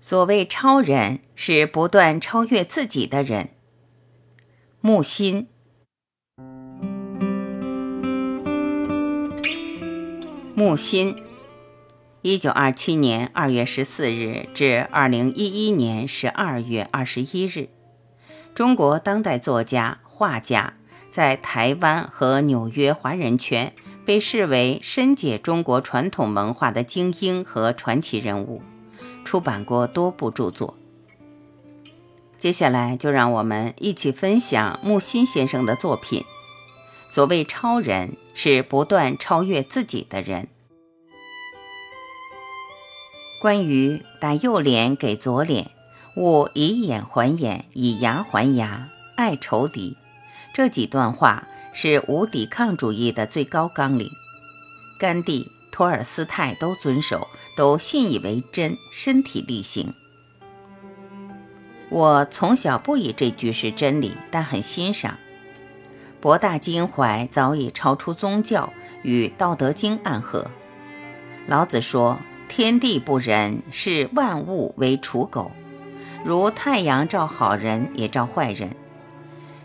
所谓超人，是不断超越自己的人。木心，木心，一九二七年二月十四日至二零一一年十二月二十一日，中国当代作家、画家，在台湾和纽约华人圈被视为深解中国传统文化的精英和传奇人物。出版过多部著作。接下来就让我们一起分享木心先生的作品。所谓超人，是不断超越自己的人。关于打右脸给左脸，勿以眼还眼，以牙还牙，爱仇敌，这几段话是无抵抗主义的最高纲领。甘地。托尔斯泰都遵守，都信以为真，身体力行。我从小不以这句是真理，但很欣赏。博大襟怀早已超出宗教，与《道德经》暗合。老子说：“天地不仁，视万物为刍狗，如太阳照好人也照坏人。”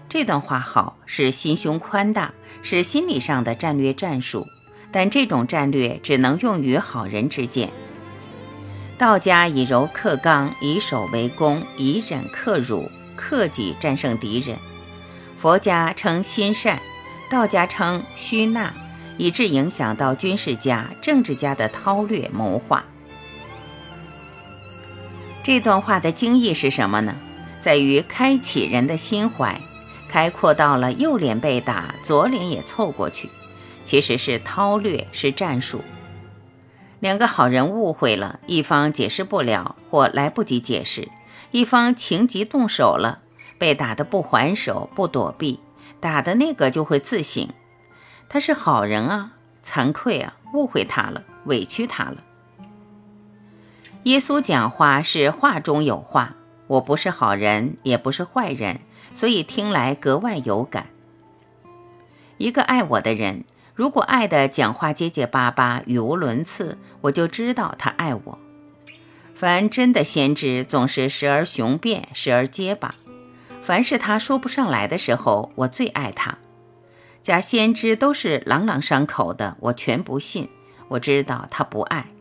这段话好，是心胸宽大，是心理上的战略战术。但这种战略只能用于好人之间。道家以柔克刚，以守为攻，以忍克辱，克己战胜敌人。佛家称心善，道家称虚纳，以致影响到军事家、政治家的韬略谋划。这段话的精义是什么呢？在于开启人的心怀，开阔到了右脸被打，左脸也凑过去。其实是韬略，是战术。两个好人误会了，一方解释不了或来不及解释，一方情急动手了，被打的不还手、不躲避，打的那个就会自省：他是好人啊，惭愧啊，误会他了，委屈他了。耶稣讲话是话中有话，我不是好人，也不是坏人，所以听来格外有感。一个爱我的人。如果爱的讲话结结巴巴、语无伦次，我就知道他爱我。凡真的先知，总是时而雄辩，时而结巴。凡是他说不上来的时候，我最爱他。假先知都是朗朗上口的，我全不信。我知道他不爱。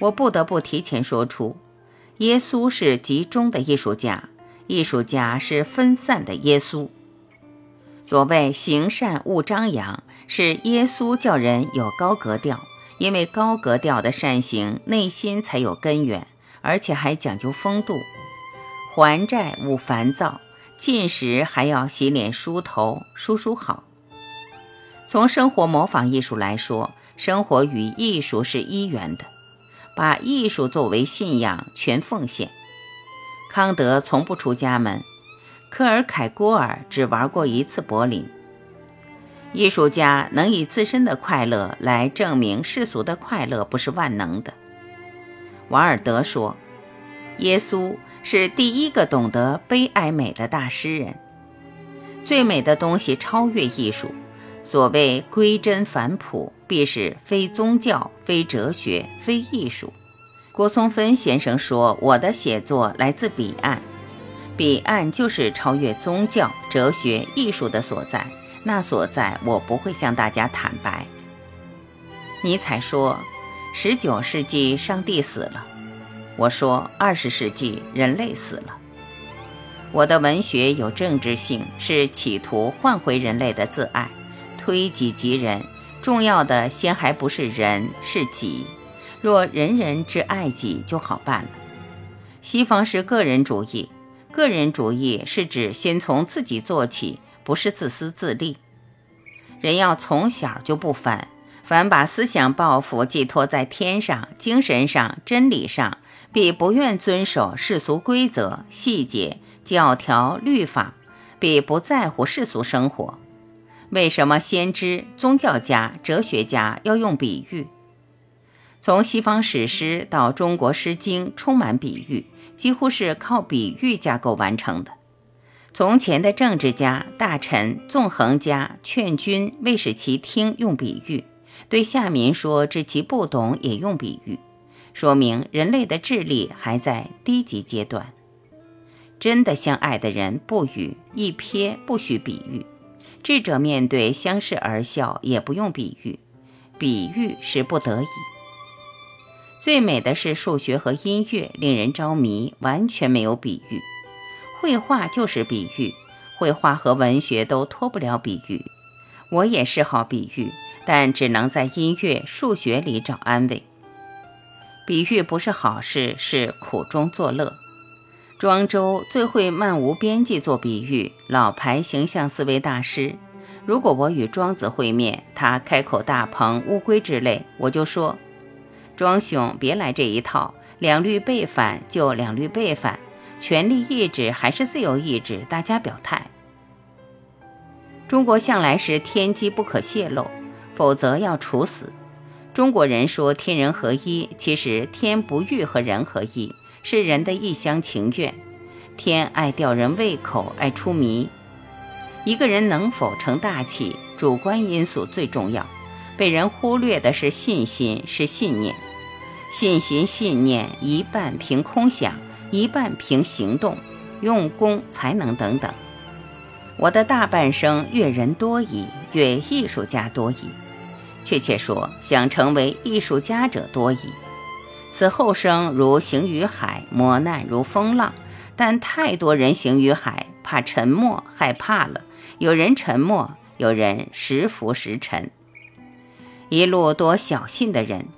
我不得不提前说出，耶稣是集中的艺术家，艺术家是分散的耶稣。所谓行善勿张扬，是耶稣叫人有高格调，因为高格调的善行，内心才有根源，而且还讲究风度。还债勿烦躁，进食还要洗脸梳头，梳梳好。从生活模仿艺术来说，生活与艺术是一元的，把艺术作为信仰，全奉献。康德从不出家门。科尔凯郭尔只玩过一次柏林。艺术家能以自身的快乐来证明世俗的快乐不是万能的。瓦尔德说：“耶稣是第一个懂得悲哀美的大诗人。最美的东西超越艺术。所谓归真返璞，必是非宗教、非哲学、非艺术。”郭松芬先生说：“我的写作来自彼岸。”彼岸就是超越宗教、哲学、艺术的所在，那所在我不会向大家坦白。尼采说：“十九世纪上帝死了。”我说：“二十世纪人类死了。”我的文学有政治性，是企图换回人类的自爱，推己及人。重要的先还不是人，是己。若人人之爱己，就好办了。西方是个人主义。个人主义是指先从自己做起，不是自私自利。人要从小就不凡，凡把思想抱负寄托在天上、精神上、真理上，必不愿遵守世俗规则、细节、教条、律法，必不在乎世俗生活。为什么先知、宗教家、哲学家要用比喻？从西方史诗到中国诗经，充满比喻。几乎是靠比喻架构完成的。从前的政治家、大臣、纵横家劝君未使其听，用比喻；对下民说知其不懂，也用比喻。说明人类的智力还在低级阶段。真的相爱的人不语，一瞥不许比喻。智者面对相视而笑，也不用比喻，比喻是不得已。最美的是数学和音乐，令人着迷，完全没有比喻。绘画就是比喻，绘画和文学都脱不了比喻。我也是好比喻，但只能在音乐、数学里找安慰。比喻不是好事，是苦中作乐。庄周最会漫无边际做比喻，老牌形象思维大师。如果我与庄子会面，他开口大鹏、乌龟之类，我就说：“庄兄，别来这一套，两律背反就两律背反，权力意志还是自由意志，大家表态。”中国向来是天机不可泄露，否则要处死。中国人说天人合一，其实天不欲和人合一。是人的一厢情愿，天爱吊人胃口，爱出谜。一个人能否成大器，主观因素最重要。被人忽略的是信心，是信念。信心、信念一半凭空想，一半凭行动、用功、才能等等。我的大半生阅人多矣，阅艺术家多矣。确切说，想成为艺术家者多矣。此后生如行于海，磨难如风浪。但太多人行于海，怕沉没，害怕了。有人沉没，有人时浮时沉。一路多小信的人。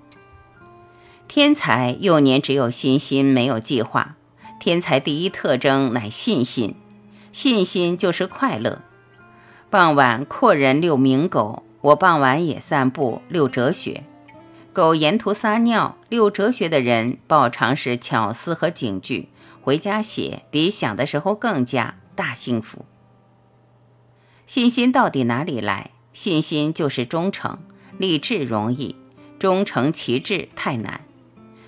天才幼年只有信心，没有计划。天才第一特征乃信心，信心就是快乐。傍晚阔人遛名狗，我傍晚也散步遛哲学。狗沿途撒尿，遛哲学的人报常是巧思和警句，回家写比想的时候更加大幸福。信心到底哪里来？信心就是忠诚。立志容易，忠诚其志太难。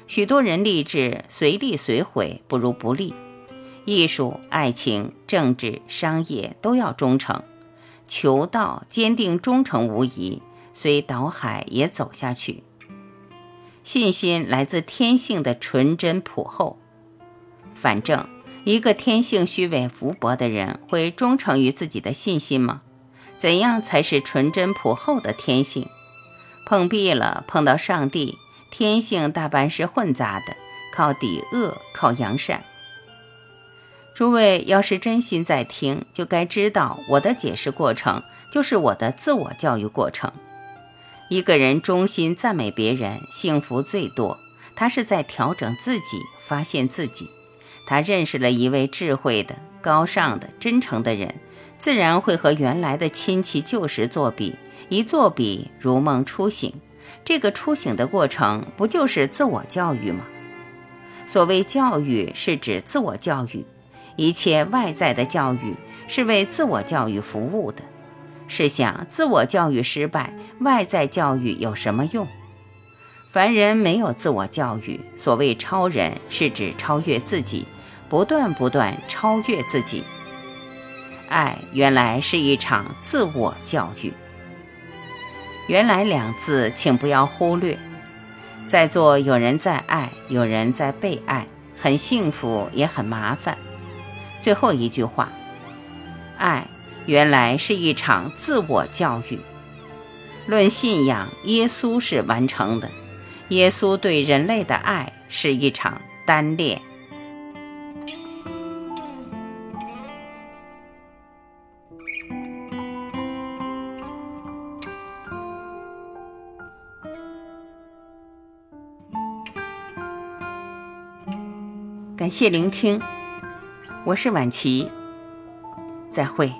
许多人立志随立随毁，不如不立。艺术、爱情、政治、商业都要忠诚。求道坚定忠诚无疑，虽倒海也走下去。信心来自天性的纯真朴厚。反正一个天性虚伪浮薄的人，会忠诚于自己的信心吗？怎样才是纯真朴厚的天性？碰壁了，碰到上帝，天性大半是混杂的，靠抵恶，靠扬善。诸位要是真心在听，就该知道我的解释过程就是我的自我教育过程。一个人衷心赞美别人，幸福最多。他是在调整自己，发现自己。他认识了一位智慧的、高尚的、真诚的人，自然会和原来的亲戚旧时作比。一作比，如梦初醒。这个初醒的过程，不就是自我教育吗？所谓教育，是指自我教育。一切外在的教育，是为自我教育服务的。试想，自我教育失败，外在教育有什么用？凡人没有自我教育，所谓超人，是指超越自己，不断不断超越自己。爱原来是一场自我教育。原来两字，请不要忽略。在座有人在爱，有人在被爱，很幸福，也很麻烦。最后一句话，爱。原来是一场自我教育。论信仰，耶稣是完成的。耶稣对人类的爱是一场单恋。感谢聆听，我是晚琪，再会。